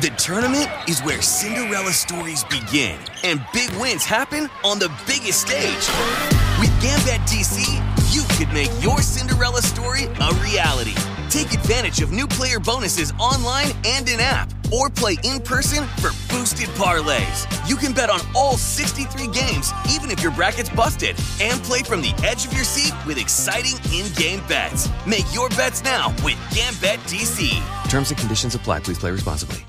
The tournament is where Cinderella stories begin and big wins happen on the biggest stage. With Gambit DC, you could make your Cinderella story a reality. Take advantage of new player bonuses online and in app, or play in person for boosted parlays. You can bet on all 63 games, even if your bracket's busted, and play from the edge of your seat with exciting in game bets. Make your bets now with Gambit DC. Terms and conditions apply. Please play responsibly.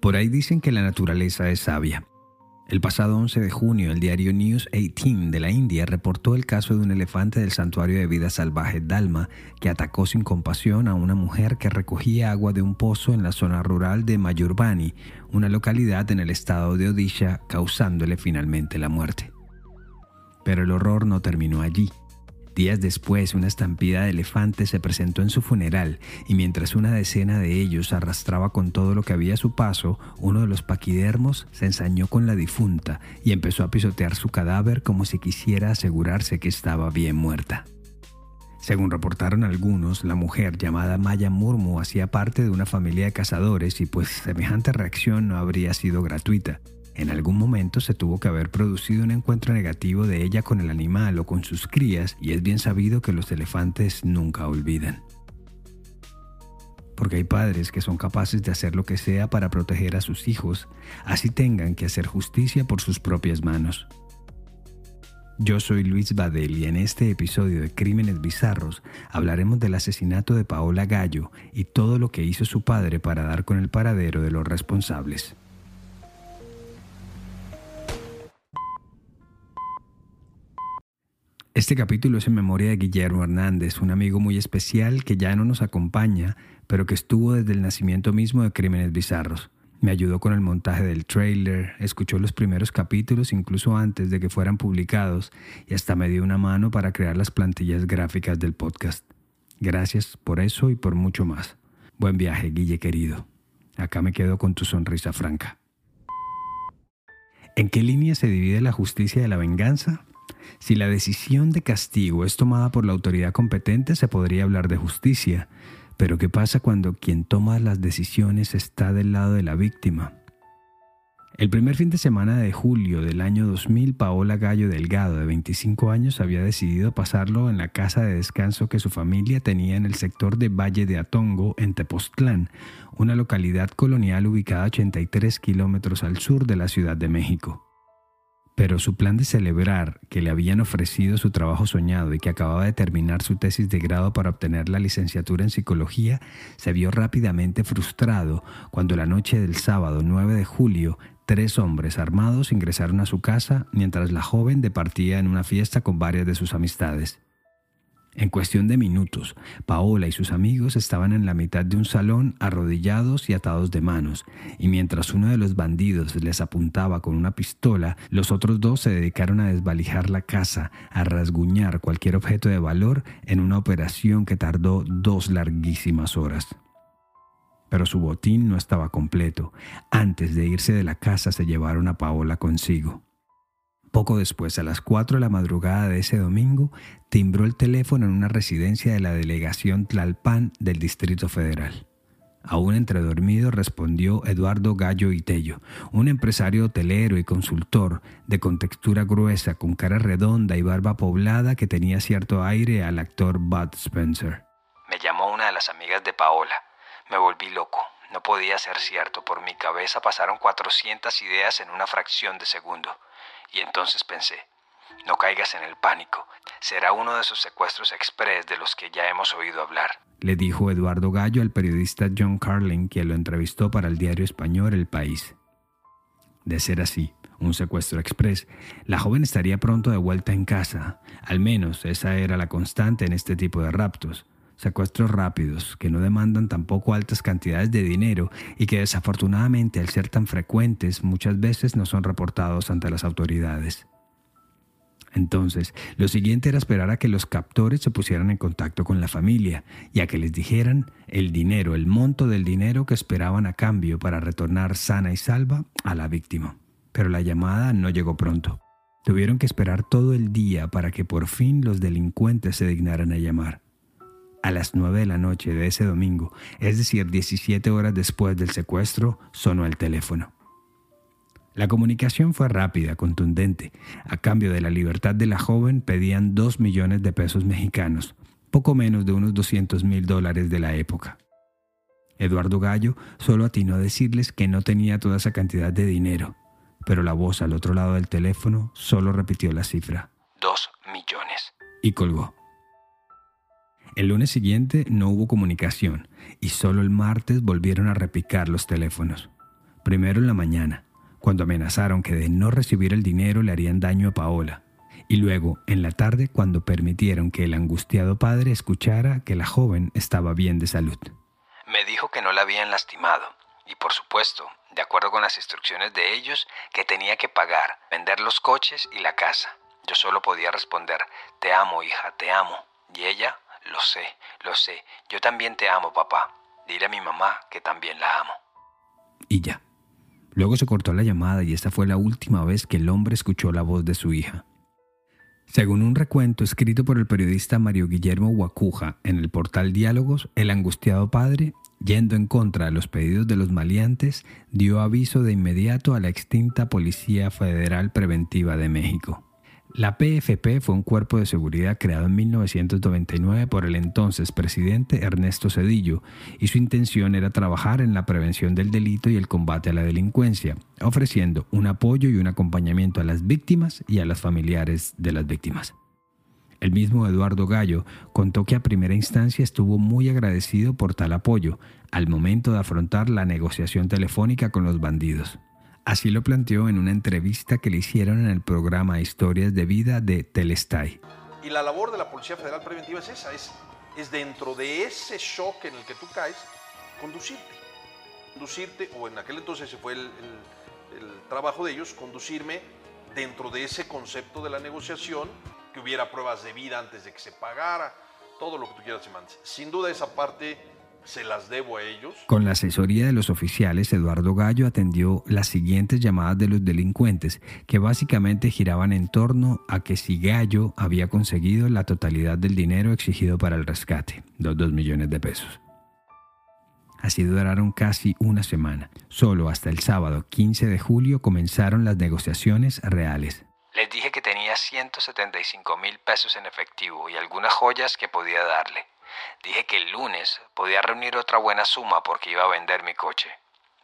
Por ahí dicen que la naturaleza es sabia. El pasado 11 de junio, el diario News 18 de la India reportó el caso de un elefante del santuario de vida salvaje Dalma que atacó sin compasión a una mujer que recogía agua de un pozo en la zona rural de Mayurbani, una localidad en el estado de Odisha, causándole finalmente la muerte. Pero el horror no terminó allí. Días después, una estampida de elefantes se presentó en su funeral y mientras una decena de ellos arrastraba con todo lo que había a su paso, uno de los paquidermos se ensañó con la difunta y empezó a pisotear su cadáver como si quisiera asegurarse que estaba bien muerta. Según reportaron algunos, la mujer llamada Maya Murmu hacía parte de una familia de cazadores y pues semejante reacción no habría sido gratuita. En algún momento se tuvo que haber producido un encuentro negativo de ella con el animal o con sus crías y es bien sabido que los elefantes nunca olvidan. Porque hay padres que son capaces de hacer lo que sea para proteger a sus hijos, así tengan que hacer justicia por sus propias manos. Yo soy Luis Badel y en este episodio de Crímenes Bizarros hablaremos del asesinato de Paola Gallo y todo lo que hizo su padre para dar con el paradero de los responsables. Este capítulo es en memoria de Guillermo Hernández, un amigo muy especial que ya no nos acompaña, pero que estuvo desde el nacimiento mismo de Crímenes Bizarros. Me ayudó con el montaje del trailer, escuchó los primeros capítulos incluso antes de que fueran publicados y hasta me dio una mano para crear las plantillas gráficas del podcast. Gracias por eso y por mucho más. Buen viaje, Guille querido. Acá me quedo con tu sonrisa franca. ¿En qué línea se divide la justicia de la venganza? Si la decisión de castigo es tomada por la autoridad competente, se podría hablar de justicia. Pero ¿qué pasa cuando quien toma las decisiones está del lado de la víctima? El primer fin de semana de julio del año 2000, Paola Gallo Delgado, de 25 años, había decidido pasarlo en la casa de descanso que su familia tenía en el sector de Valle de Atongo, en Tepoztlán, una localidad colonial ubicada a 83 kilómetros al sur de la Ciudad de México. Pero su plan de celebrar que le habían ofrecido su trabajo soñado y que acababa de terminar su tesis de grado para obtener la licenciatura en psicología se vio rápidamente frustrado cuando la noche del sábado 9 de julio tres hombres armados ingresaron a su casa mientras la joven departía en una fiesta con varias de sus amistades. En cuestión de minutos, Paola y sus amigos estaban en la mitad de un salón arrodillados y atados de manos, y mientras uno de los bandidos les apuntaba con una pistola, los otros dos se dedicaron a desvalijar la casa, a rasguñar cualquier objeto de valor en una operación que tardó dos larguísimas horas. Pero su botín no estaba completo. Antes de irse de la casa se llevaron a Paola consigo. Poco después, a las 4 de la madrugada de ese domingo, timbró el teléfono en una residencia de la delegación Tlalpan del Distrito Federal. Aún entre dormido respondió Eduardo Gallo Itello, un empresario hotelero y consultor de contextura gruesa, con cara redonda y barba poblada que tenía cierto aire al actor Bud Spencer. Me llamó una de las amigas de Paola. Me volví loco. No podía ser cierto. Por mi cabeza pasaron 400 ideas en una fracción de segundo. Y entonces pensé, no caigas en el pánico, será uno de esos secuestros express de los que ya hemos oído hablar. Le dijo Eduardo Gallo al periodista John Carlin, quien lo entrevistó para el diario español El País. De ser así, un secuestro express, la joven estaría pronto de vuelta en casa. Al menos esa era la constante en este tipo de raptos. Secuestros rápidos, que no demandan tampoco altas cantidades de dinero y que desafortunadamente al ser tan frecuentes muchas veces no son reportados ante las autoridades. Entonces, lo siguiente era esperar a que los captores se pusieran en contacto con la familia y a que les dijeran el dinero, el monto del dinero que esperaban a cambio para retornar sana y salva a la víctima. Pero la llamada no llegó pronto. Tuvieron que esperar todo el día para que por fin los delincuentes se dignaran a llamar. A las 9 de la noche de ese domingo, es decir, 17 horas después del secuestro, sonó el teléfono. La comunicación fue rápida, contundente. A cambio de la libertad de la joven pedían 2 millones de pesos mexicanos, poco menos de unos 200 mil dólares de la época. Eduardo Gallo solo atinó a decirles que no tenía toda esa cantidad de dinero, pero la voz al otro lado del teléfono solo repitió la cifra. Dos millones. Y colgó. El lunes siguiente no hubo comunicación y solo el martes volvieron a repicar los teléfonos. Primero en la mañana, cuando amenazaron que de no recibir el dinero le harían daño a Paola, y luego en la tarde cuando permitieron que el angustiado padre escuchara que la joven estaba bien de salud. Me dijo que no la habían lastimado, y por supuesto, de acuerdo con las instrucciones de ellos, que tenía que pagar, vender los coches y la casa. Yo solo podía responder, te amo, hija, te amo. Y ella, lo sé, lo sé, yo también te amo, papá. Dile a mi mamá que también la amo. Y ya. Luego se cortó la llamada y esta fue la última vez que el hombre escuchó la voz de su hija. Según un recuento escrito por el periodista Mario Guillermo Guacuja en el portal Diálogos, el angustiado padre, yendo en contra de los pedidos de los maleantes, dio aviso de inmediato a la extinta Policía Federal Preventiva de México. La PFP fue un cuerpo de seguridad creado en 1999 por el entonces presidente Ernesto Cedillo y su intención era trabajar en la prevención del delito y el combate a la delincuencia, ofreciendo un apoyo y un acompañamiento a las víctimas y a las familiares de las víctimas. El mismo Eduardo Gallo contó que a primera instancia estuvo muy agradecido por tal apoyo al momento de afrontar la negociación telefónica con los bandidos. Así lo planteó en una entrevista que le hicieron en el programa Historias de Vida de Telestay. Y la labor de la Policía Federal Preventiva es esa, es, es dentro de ese shock en el que tú caes, conducirte. Conducirte, o en aquel entonces ese fue el trabajo de ellos, conducirme dentro de ese concepto de la negociación, que hubiera pruebas de vida antes de que se pagara, todo lo que tú quieras y mandes. Sin duda esa parte se las debo a ellos. Con la asesoría de los oficiales, Eduardo Gallo atendió las siguientes llamadas de los delincuentes, que básicamente giraban en torno a que si Gallo había conseguido la totalidad del dinero exigido para el rescate, los dos millones de pesos. Así duraron casi una semana. Solo hasta el sábado 15 de julio comenzaron las negociaciones reales. Les dije que tenía 175 mil pesos en efectivo y algunas joyas que podía darle. Dije que el lunes podía reunir otra buena suma porque iba a vender mi coche.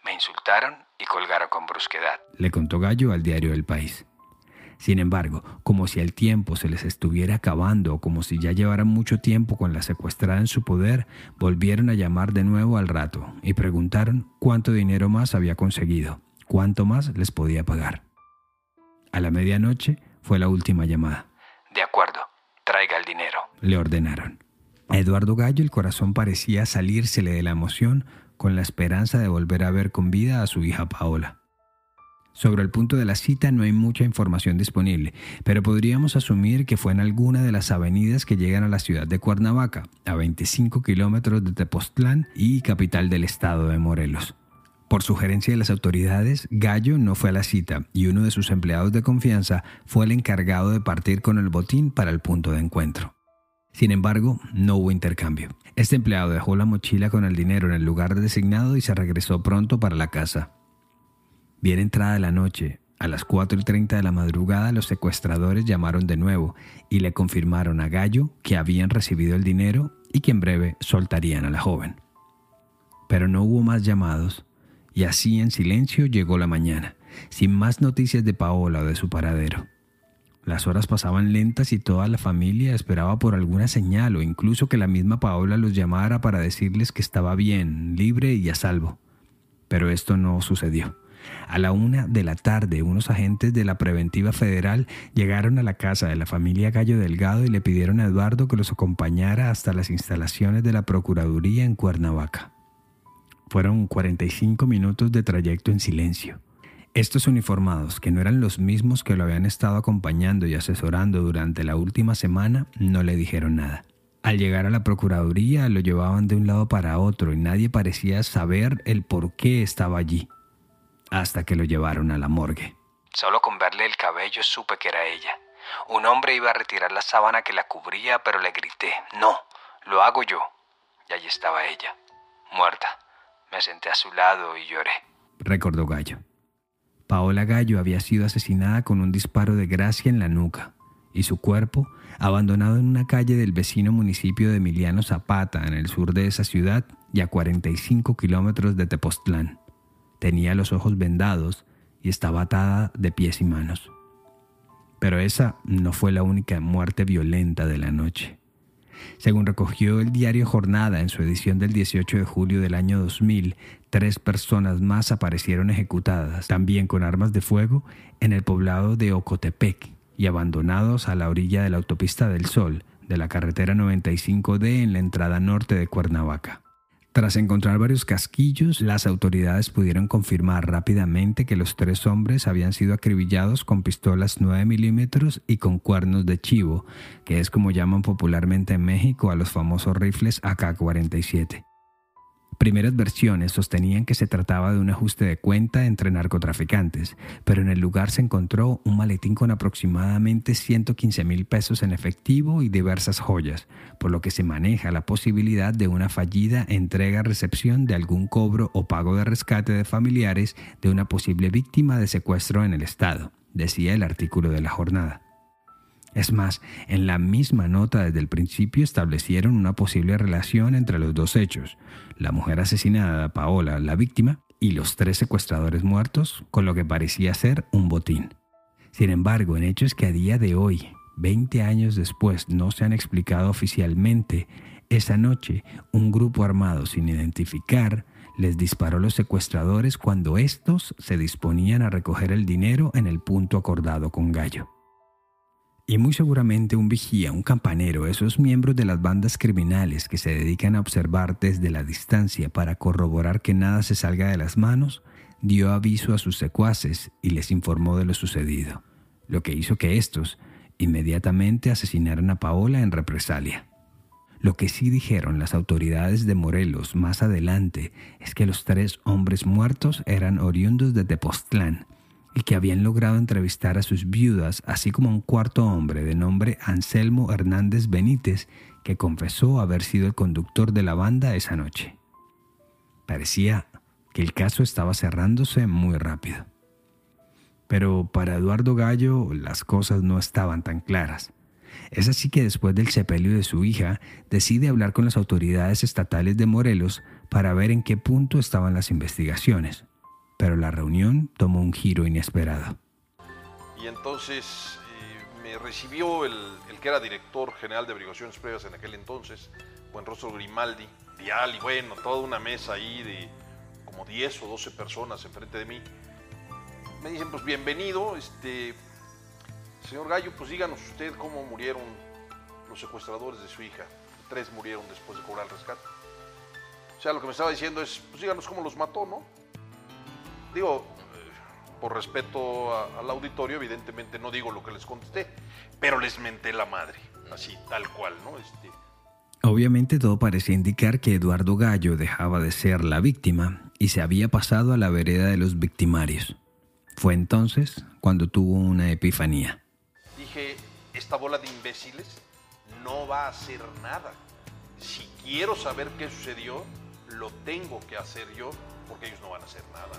Me insultaron y colgaron con brusquedad. Le contó Gallo al diario El País. Sin embargo, como si el tiempo se les estuviera acabando o como si ya llevaran mucho tiempo con la secuestrada en su poder, volvieron a llamar de nuevo al rato y preguntaron cuánto dinero más había conseguido, cuánto más les podía pagar. A la medianoche fue la última llamada. De acuerdo, traiga el dinero. Le ordenaron. A Eduardo Gallo el corazón parecía salírsele de la emoción con la esperanza de volver a ver con vida a su hija Paola. Sobre el punto de la cita no hay mucha información disponible, pero podríamos asumir que fue en alguna de las avenidas que llegan a la ciudad de Cuernavaca, a 25 kilómetros de Tepoztlán y capital del estado de Morelos. Por sugerencia de las autoridades, Gallo no fue a la cita y uno de sus empleados de confianza fue el encargado de partir con el botín para el punto de encuentro. Sin embargo, no hubo intercambio. Este empleado dejó la mochila con el dinero en el lugar designado y se regresó pronto para la casa. Bien entrada la noche, a las 4 y 30 de la madrugada los secuestradores llamaron de nuevo y le confirmaron a Gallo que habían recibido el dinero y que en breve soltarían a la joven. Pero no hubo más llamados y así en silencio llegó la mañana, sin más noticias de Paola o de su paradero. Las horas pasaban lentas y toda la familia esperaba por alguna señal o incluso que la misma Paola los llamara para decirles que estaba bien, libre y a salvo. Pero esto no sucedió. A la una de la tarde, unos agentes de la Preventiva Federal llegaron a la casa de la familia Gallo Delgado y le pidieron a Eduardo que los acompañara hasta las instalaciones de la Procuraduría en Cuernavaca. Fueron 45 minutos de trayecto en silencio. Estos uniformados, que no eran los mismos que lo habían estado acompañando y asesorando durante la última semana, no le dijeron nada. Al llegar a la Procuraduría lo llevaban de un lado para otro y nadie parecía saber el por qué estaba allí, hasta que lo llevaron a la morgue. Solo con verle el cabello supe que era ella. Un hombre iba a retirar la sábana que la cubría, pero le grité, no, Lo hago yo. Y allí estaba ella, muerta. Me senté a su lado y lloré. Recordó Gallo. Paola Gallo había sido asesinada con un disparo de gracia en la nuca y su cuerpo abandonado en una calle del vecino municipio de Emiliano Zapata, en el sur de esa ciudad y a 45 kilómetros de Tepoztlán. Tenía los ojos vendados y estaba atada de pies y manos. Pero esa no fue la única muerte violenta de la noche. Según recogió el diario Jornada en su edición del 18 de julio del año 2000, tres personas más aparecieron ejecutadas, también con armas de fuego, en el poblado de Ocotepec y abandonados a la orilla de la autopista del Sol, de la carretera 95D en la entrada norte de Cuernavaca. Tras encontrar varios casquillos, las autoridades pudieron confirmar rápidamente que los tres hombres habían sido acribillados con pistolas 9 milímetros y con cuernos de chivo, que es como llaman popularmente en México a los famosos rifles AK-47. Primeras versiones sostenían que se trataba de un ajuste de cuenta entre narcotraficantes, pero en el lugar se encontró un maletín con aproximadamente 115 mil pesos en efectivo y diversas joyas, por lo que se maneja la posibilidad de una fallida entrega-recepción de algún cobro o pago de rescate de familiares de una posible víctima de secuestro en el Estado, decía el artículo de la jornada. Es más, en la misma nota desde el principio establecieron una posible relación entre los dos hechos, la mujer asesinada, Paola, la víctima, y los tres secuestradores muertos, con lo que parecía ser un botín. Sin embargo, en hechos que a día de hoy, 20 años después, no se han explicado oficialmente, esa noche un grupo armado sin identificar les disparó a los secuestradores cuando estos se disponían a recoger el dinero en el punto acordado con Gallo. Y muy seguramente un vigía, un campanero, esos miembros de las bandas criminales que se dedican a observar desde la distancia para corroborar que nada se salga de las manos, dio aviso a sus secuaces y les informó de lo sucedido, lo que hizo que estos inmediatamente asesinaran a Paola en represalia. Lo que sí dijeron las autoridades de Morelos más adelante es que los tres hombres muertos eran oriundos de Tepoztlán y que habían logrado entrevistar a sus viudas, así como a un cuarto hombre de nombre Anselmo Hernández Benítez, que confesó haber sido el conductor de la banda esa noche. Parecía que el caso estaba cerrándose muy rápido. Pero para Eduardo Gallo las cosas no estaban tan claras. Es así que después del sepelio de su hija, decide hablar con las autoridades estatales de Morelos para ver en qué punto estaban las investigaciones pero la reunión tomó un giro inesperado. Y entonces eh, me recibió el, que era director general de averiguaciones previas en aquel entonces, buen rostro Grimaldi, Vial, y bueno, toda una mesa ahí de como 10 o 12 personas enfrente de mí. Me dicen, pues bienvenido, este, señor Gallo, pues díganos usted cómo murieron los secuestradores de su hija. Tres murieron después de cobrar el rescate. O sea, lo que me estaba diciendo es, pues díganos cómo los mató, ¿no? Digo, eh, por respeto al auditorio, evidentemente no digo lo que les contesté, pero les menté la madre, así, tal cual, ¿no? Este, Obviamente todo parecía indicar que Eduardo Gallo dejaba de ser la víctima y se había pasado a la vereda de los victimarios. Fue entonces cuando tuvo una epifanía. Dije, esta bola de imbéciles no va a hacer nada. Si quiero saber qué sucedió, lo tengo que hacer yo porque ellos no van a hacer nada.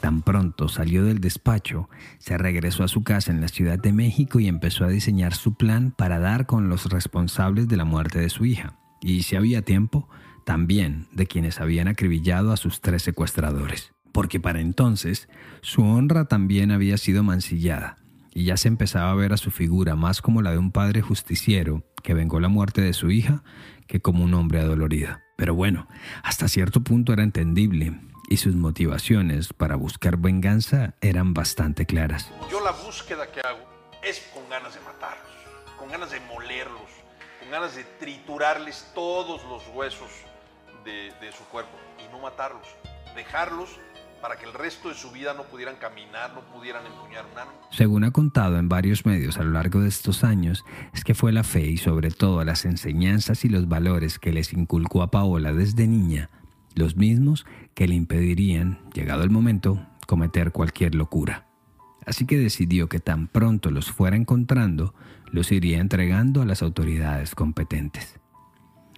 Tan pronto salió del despacho, se regresó a su casa en la Ciudad de México y empezó a diseñar su plan para dar con los responsables de la muerte de su hija. Y si había tiempo, también de quienes habían acribillado a sus tres secuestradores. Porque para entonces su honra también había sido mancillada y ya se empezaba a ver a su figura más como la de un padre justiciero que vengó la muerte de su hija que como un hombre adolorido. Pero bueno, hasta cierto punto era entendible y sus motivaciones para buscar venganza eran bastante claras. Yo la búsqueda que hago es con ganas de matarlos, con ganas de molerlos, con ganas de triturarles todos los huesos de, su cuerpo y no matarlos, dejarlos para que el resto de su vida no pudieran caminar, no pudieran empuñar un arma. Según ha contado en varios medios a lo largo de estos años, es que fue la fe y sobre todo las enseñanzas y los valores que les inculcó a Paola desde niña, los mismos que le impedirían, llegado el momento, cometer cualquier locura. Así que decidió que tan pronto los fuera encontrando, los iría entregando a las autoridades competentes.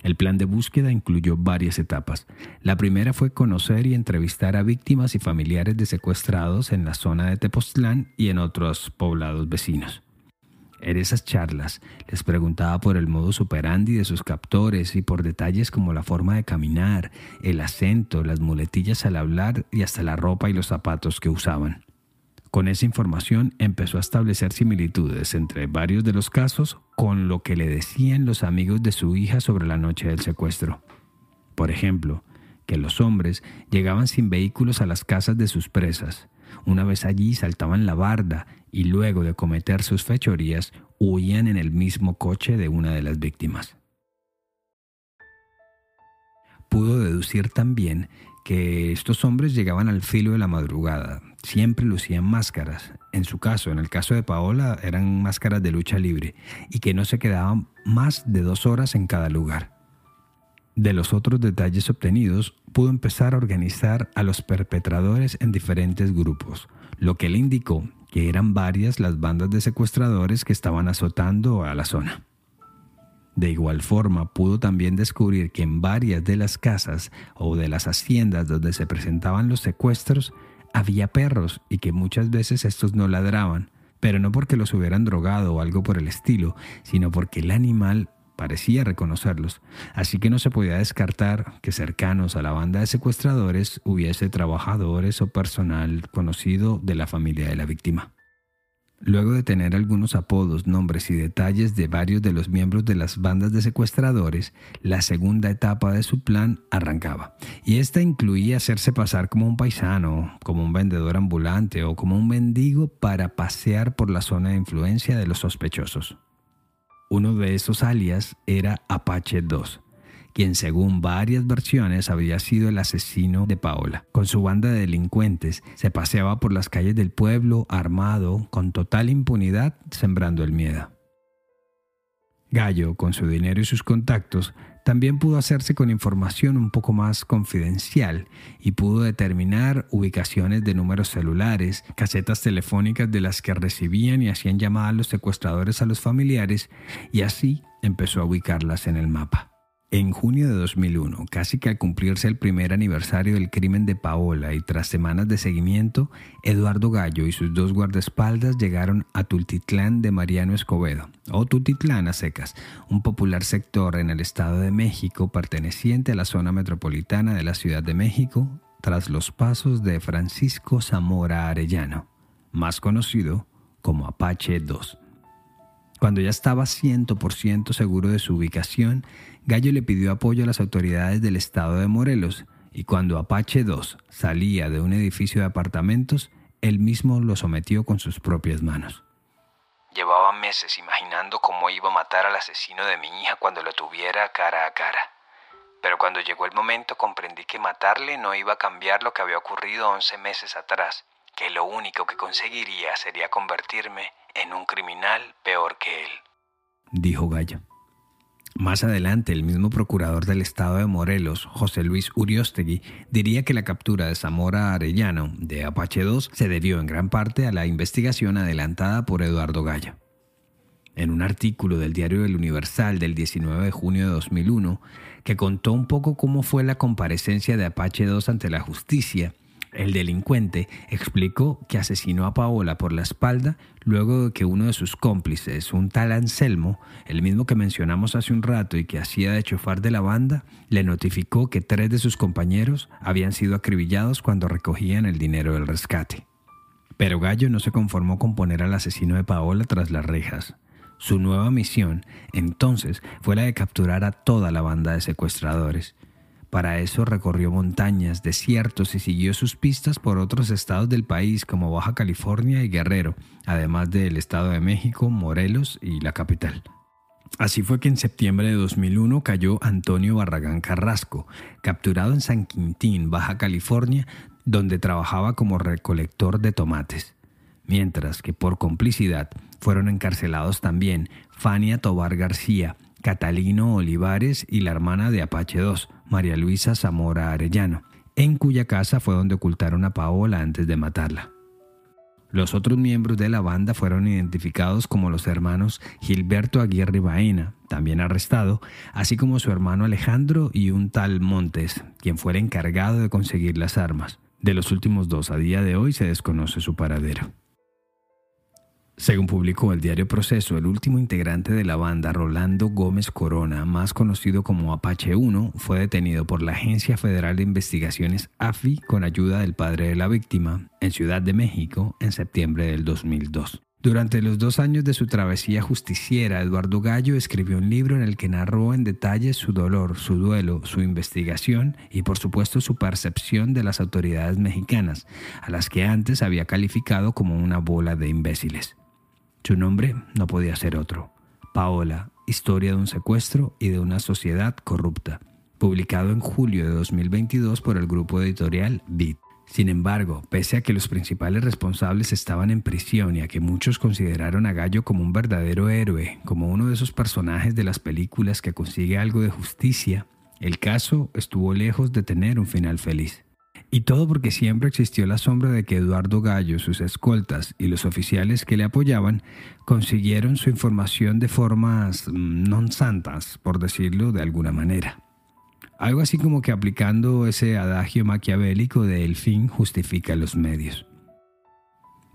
El plan de búsqueda incluyó varias etapas. La primera fue conocer y entrevistar a víctimas y familiares de secuestrados en la zona de Tepoztlán y en otros poblados vecinos. En esas charlas les preguntaba por el modo superandi de sus captores y por detalles como la forma de caminar, el acento, las muletillas al hablar y hasta la ropa y los zapatos que usaban. Con esa información empezó a establecer similitudes entre varios de los casos con lo que le decían los amigos de su hija sobre la noche del secuestro. Por ejemplo, que los hombres llegaban sin vehículos a las casas de sus presas. Una vez allí saltaban la barda y luego de cometer sus fechorías huían en el mismo coche de una de las víctimas. Pudo deducir también que estos hombres llegaban al filo de la madrugada, siempre lucían máscaras, en su caso, en el caso de Paola, eran máscaras de lucha libre, y que no se quedaban más de dos horas en cada lugar. De los otros detalles obtenidos, pudo empezar a organizar a los perpetradores en diferentes grupos, lo que le indicó que eran varias las bandas de secuestradores que estaban azotando a la zona. De igual forma, pudo también descubrir que en varias de las casas o de las haciendas donde se presentaban los secuestros había perros y que muchas veces estos no ladraban, pero no porque los hubieran drogado o algo por el estilo, sino porque el animal parecía reconocerlos, así que no se podía descartar que cercanos a la banda de secuestradores hubiese trabajadores o personal conocido de la familia de la víctima. Luego de tener algunos apodos, nombres y detalles de varios de los miembros de las bandas de secuestradores, la segunda etapa de su plan arrancaba. Y esta incluía hacerse pasar como un paisano, como un vendedor ambulante o como un mendigo para pasear por la zona de influencia de los sospechosos. Uno de esos alias era Apache 2 quien según varias versiones había sido el asesino de Paola. Con su banda de delincuentes se paseaba por las calles del pueblo armado, con total impunidad, sembrando el miedo. Gallo, con su dinero y sus contactos, también pudo hacerse con información un poco más confidencial y pudo determinar ubicaciones de números celulares, casetas telefónicas de las que recibían y hacían llamadas los secuestradores a los familiares y así empezó a ubicarlas en el mapa. En junio de 2001, casi que al cumplirse el primer aniversario del crimen de Paola y tras semanas de seguimiento, Eduardo Gallo y sus dos guardaespaldas llegaron a Tultitlán de Mariano Escobedo, o Tultitlán a secas, un popular sector en el Estado de México perteneciente a la zona metropolitana de la Ciudad de México, tras los pasos de Francisco Zamora Arellano, más conocido como Apache 2. Cuando ya estaba 100% seguro de su ubicación, Gallo le pidió apoyo a las autoridades del estado de Morelos y cuando Apache 2 salía de un edificio de apartamentos, él mismo lo sometió con sus propias manos. Llevaba meses imaginando cómo iba a matar al asesino de mi hija cuando lo tuviera cara a cara. Pero cuando llegó el momento comprendí que matarle no iba a cambiar lo que había ocurrido 11 meses atrás, que lo único que conseguiría sería convertirme en un criminal peor que él. Dijo Gallo. Más adelante, el mismo procurador del estado de Morelos, José Luis Uriostegui, diría que la captura de Zamora Arellano de Apache 2 se debió en gran parte a la investigación adelantada por Eduardo Gallo. En un artículo del diario El Universal del 19 de junio de 2001, que contó un poco cómo fue la comparecencia de Apache 2 ante la justicia, el delincuente explicó que asesinó a Paola por la espalda luego de que uno de sus cómplices, un tal Anselmo, el mismo que mencionamos hace un rato y que hacía de chofar de la banda, le notificó que tres de sus compañeros habían sido acribillados cuando recogían el dinero del rescate. Pero Gallo no se conformó con poner al asesino de Paola tras las rejas. Su nueva misión, entonces, fue la de capturar a toda la banda de secuestradores para eso recorrió montañas, desiertos y siguió sus pistas por otros estados del país como Baja California y Guerrero, además del Estado de México, Morelos y la capital. Así fue que en septiembre de 2001 cayó Antonio Barragán Carrasco, capturado en San Quintín, Baja California, donde trabajaba como recolector de tomates. Mientras que por complicidad fueron encarcelados también Fania Tobar García, Catalino Olivares y la hermana de Apache 2, María Luisa Zamora Arellano, en cuya casa fue donde ocultaron a Paola antes de matarla. Los otros miembros de la banda fueron identificados como los hermanos Gilberto Aguirre Baena, también arrestado, así como su hermano Alejandro y un tal Montes, quien fue el encargado de conseguir las armas. De los últimos dos a día de hoy se desconoce su paradero. Según publicó el diario Proceso, el último integrante de la banda, Rolando Gómez Corona, más conocido como Apache 1, fue detenido por la Agencia Federal de Investigaciones AFI con ayuda del padre de la víctima en Ciudad de México en septiembre del 2002. Durante los dos años de su travesía justiciera, Eduardo Gallo escribió un libro en el que narró en detalle su dolor, su duelo, su investigación y por supuesto su percepción de las autoridades mexicanas, a las que antes había calificado como una bola de imbéciles. Su nombre no podía ser otro. Paola, Historia de un secuestro y de una sociedad corrupta, publicado en julio de 2022 por el grupo editorial Beat. Sin embargo, pese a que los principales responsables estaban en prisión y a que muchos consideraron a Gallo como un verdadero héroe, como uno de esos personajes de las películas que consigue algo de justicia, el caso estuvo lejos de tener un final feliz. Y todo porque siempre existió la sombra de que Eduardo Gallo, sus escoltas y los oficiales que le apoyaban consiguieron su información de formas mm, non santas, por decirlo de alguna manera. Algo así como que aplicando ese adagio maquiavélico de el fin justifica los medios.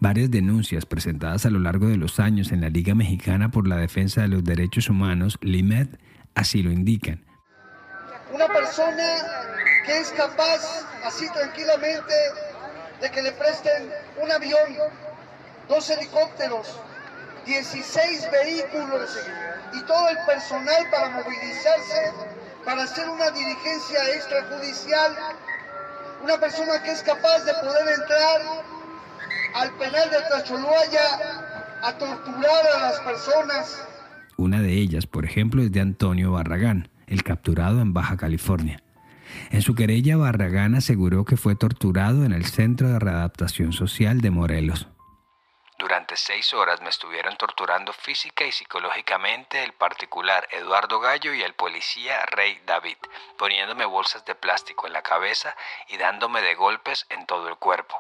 Varias denuncias presentadas a lo largo de los años en la Liga Mexicana por la Defensa de los Derechos Humanos, LIMED, así lo indican. Una persona que es capaz así tranquilamente de que le presten un avión, dos helicópteros, 16 vehículos y todo el personal para movilizarse, para hacer una diligencia extrajudicial. Una persona que es capaz de poder entrar al penal de Tracholuaya a torturar a las personas. Una de ellas, por ejemplo, es de Antonio Barragán, el capturado en Baja California. En su querella, Barragán aseguró que fue torturado en el Centro de Readaptación Social de Morelos. Durante seis horas me estuvieron torturando física y psicológicamente el particular Eduardo Gallo y el policía Rey David, poniéndome bolsas de plástico en la cabeza y dándome de golpes en todo el cuerpo.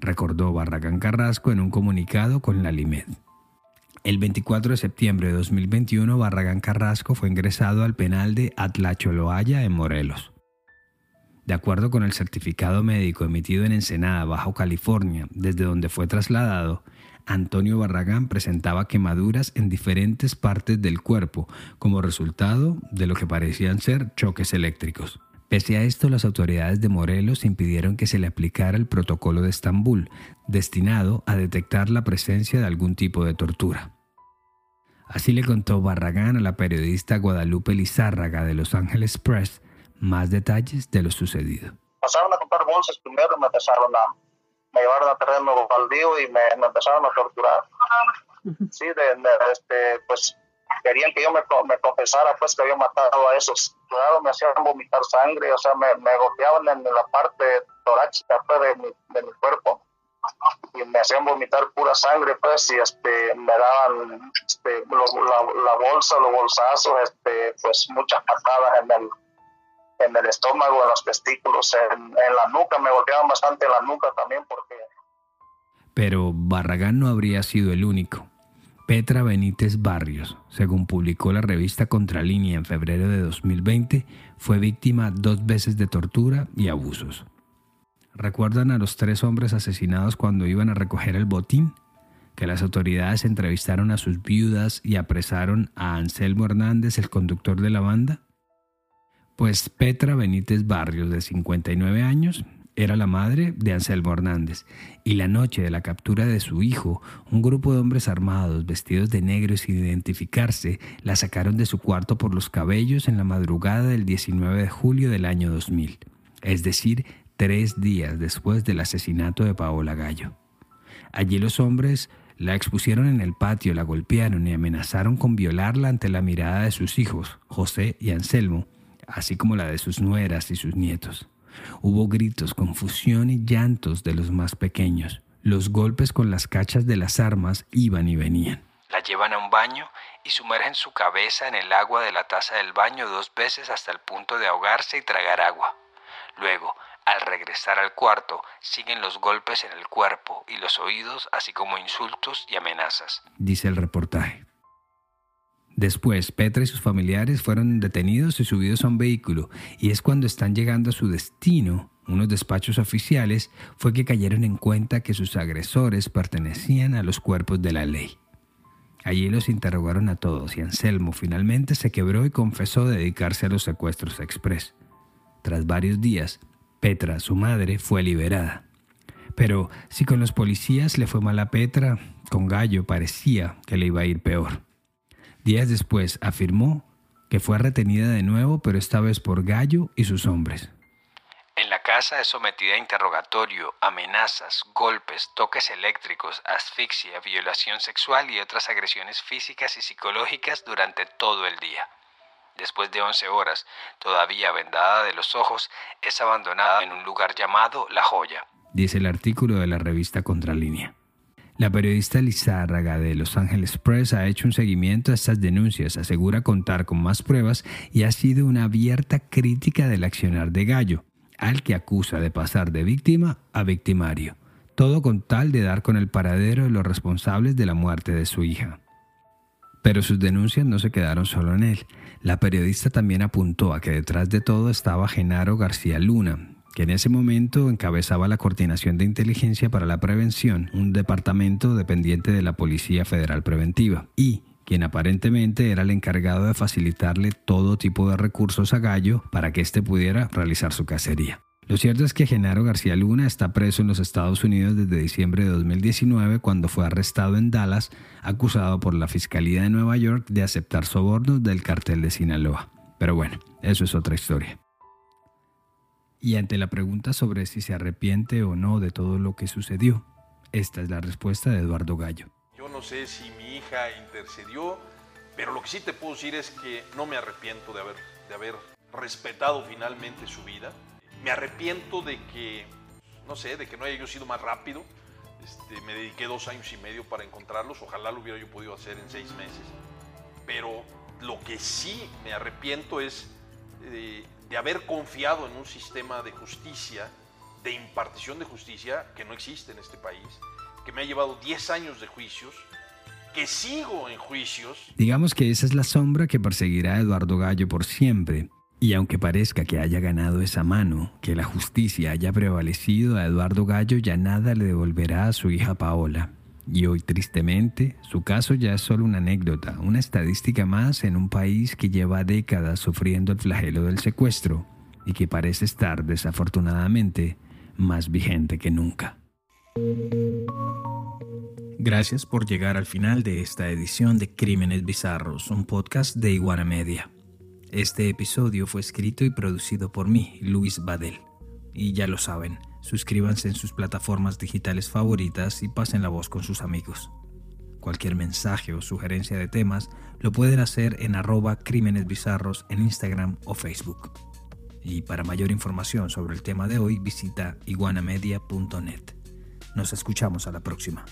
Recordó Barragán Carrasco en un comunicado con la LIMED. El 24 de septiembre de 2021, Barragán Carrasco fue ingresado al penal de Atlacholoaya en Morelos. De acuerdo con el certificado médico emitido en Ensenada, Bajo California, desde donde fue trasladado, Antonio Barragán presentaba quemaduras en diferentes partes del cuerpo como resultado de lo que parecían ser choques eléctricos. Pese a esto, las autoridades de Morelos impidieron que se le aplicara el protocolo de Estambul, destinado a detectar la presencia de algún tipo de tortura. Así le contó Barragán a la periodista Guadalupe Lizárraga de Los Angeles Press más detalles de lo sucedido. Pasaron a comprar bolsas primero y me empezaron a, me llevaron a terreno baldío y me, me empezaron a torturar. Sí, de, este, pues querían que yo me, me, confesara pues que había matado a esos. Claro, me hacían vomitar sangre, o sea, me, me golpeaban en la parte torácica pues, de, mi, de mi cuerpo y me hacían vomitar pura sangre pues y este me daban este, la, la, bolsa los bolsazos este pues muchas patadas en el en el estómago, en los testículos, en, la nuca, me golpeaban bastante la nuca también porque... Pero Barragán no habría sido el único. Petra Benítez Barrios, según publicó la revista Contralínea en febrero de 2020, fue víctima dos veces de tortura y abusos. ¿Recuerdan a los tres hombres asesinados cuando iban a recoger el botín? Que las autoridades entrevistaron a sus viudas y apresaron a Anselmo Hernández, el conductor de la banda? Pues Petra Benítez Barrios, de 59 años, era la madre de Anselmo Hernández, y la noche de la captura de su hijo, un grupo de hombres armados, vestidos de negro y sin identificarse, la sacaron de su cuarto por los cabellos en la madrugada del 19 de julio del año 2000, es decir, tres días después del asesinato de Paola Gallo. Allí los hombres la expusieron en el patio, la golpearon y amenazaron con violarla ante la mirada de sus hijos, José y Anselmo, así como la de sus nueras y sus nietos. Hubo gritos, confusión y llantos de los más pequeños. Los golpes con las cachas de las armas iban y venían. La llevan a un baño y sumergen su cabeza en el agua de la taza del baño dos veces hasta el punto de ahogarse y tragar agua. Luego, Al regresar al cuarto, siguen los golpes en el cuerpo y los oídos, así como insultos y amenazas. Dice el reportaje. Después, Petra y sus familiares fueron detenidos y subidos a un vehículo, y es cuando están llegando a su destino, unos despachos oficiales, fue que cayeron en cuenta que sus agresores pertenecían a los cuerpos de la ley. Allí los interrogaron a todos y Anselmo finalmente se quebró y confesó dedicarse a los secuestros express. Tras varios días, Petra, su madre, fue liberada. Pero si con los policías le fue mal a Petra, con Gallo parecía que le iba a ir peor. Días después afirmó que fue retenida de nuevo, pero esta vez por Gallo y sus hombres. En la casa es sometida a interrogatorio, amenazas, golpes, toques eléctricos, asfixia, violación sexual y otras agresiones físicas y psicológicas durante todo el día. Después de 11 horas, todavía vendada de los ojos, es abandonada en un lugar llamado La Joya. Dice el artículo de la revista Contralínea. La periodista Lizárraga de Los Angeles Press ha hecho un seguimiento a estas denuncias, asegura contar con más pruebas y ha sido una abierta crítica del accionar de Gallo, al que acusa de pasar de víctima a victimario, todo con tal de dar con el paradero de los responsables de la muerte de su hija. Pero sus denuncias no se quedaron solo en él. La periodista también apuntó a que detrás de todo estaba Genaro García Luna, que en ese momento encabezaba la Coordinación de Inteligencia para la Prevención, un departamento dependiente de la Policía Federal Preventiva, y quien aparentemente era el encargado de facilitarle todo tipo de recursos a Gallo para que éste pudiera realizar su cacería. Lo cierto es que Genaro García Luna está preso en los Estados Unidos desde diciembre de 2019 cuando fue arrestado en Dallas acusado por la Fiscalía de Nueva York de aceptar sobornos del cartel de Sinaloa. Pero bueno, eso es otra historia. Y ante la pregunta sobre si se arrepiente o no de todo lo que sucedió, esta es la respuesta de Eduardo Gallo. Yo no sé si mi hija intercedió, pero lo que sí te puedo decir es que no me arrepiento de haber, de haber respetado finalmente su vida. Me arrepiento de que, no sé, de que no haya yo sido más rápido. Este, me dediqué dos años y medio para encontrarlos. Ojalá lo hubiera yo podido hacer en seis meses. Pero lo que sí me arrepiento es eh, de haber confiado en un sistema de justicia, de impartición de justicia que no existe en este país, que me ha llevado 10 años de juicios, que sigo en juicios. Digamos que esa es la sombra que perseguirá a Eduardo Gallo por siempre. Y aunque parezca que haya ganado esa mano, que la justicia haya prevalecido a Eduardo Gallo, ya nada le devolverá a su hija Paola. Y hoy, tristemente, su caso ya es solo una anécdota, una estadística más en un país que lleva décadas sufriendo el flagelo del secuestro y que parece estar, desafortunadamente, más vigente que nunca. Gracias por llegar al final de esta edición de Crímenes Bizarros, un podcast de Iguana Media. Este episodio fue escrito y producido por mí, Luis Badel. Y ya lo saben, suscríbanse en sus plataformas digitales favoritas y pasen la voz con sus amigos. Cualquier mensaje o sugerencia de temas lo pueden hacer en arroba crímenes bizarros en Instagram o Facebook. Y para mayor información sobre el tema de hoy visita iguanamedia.net. Nos escuchamos a la próxima.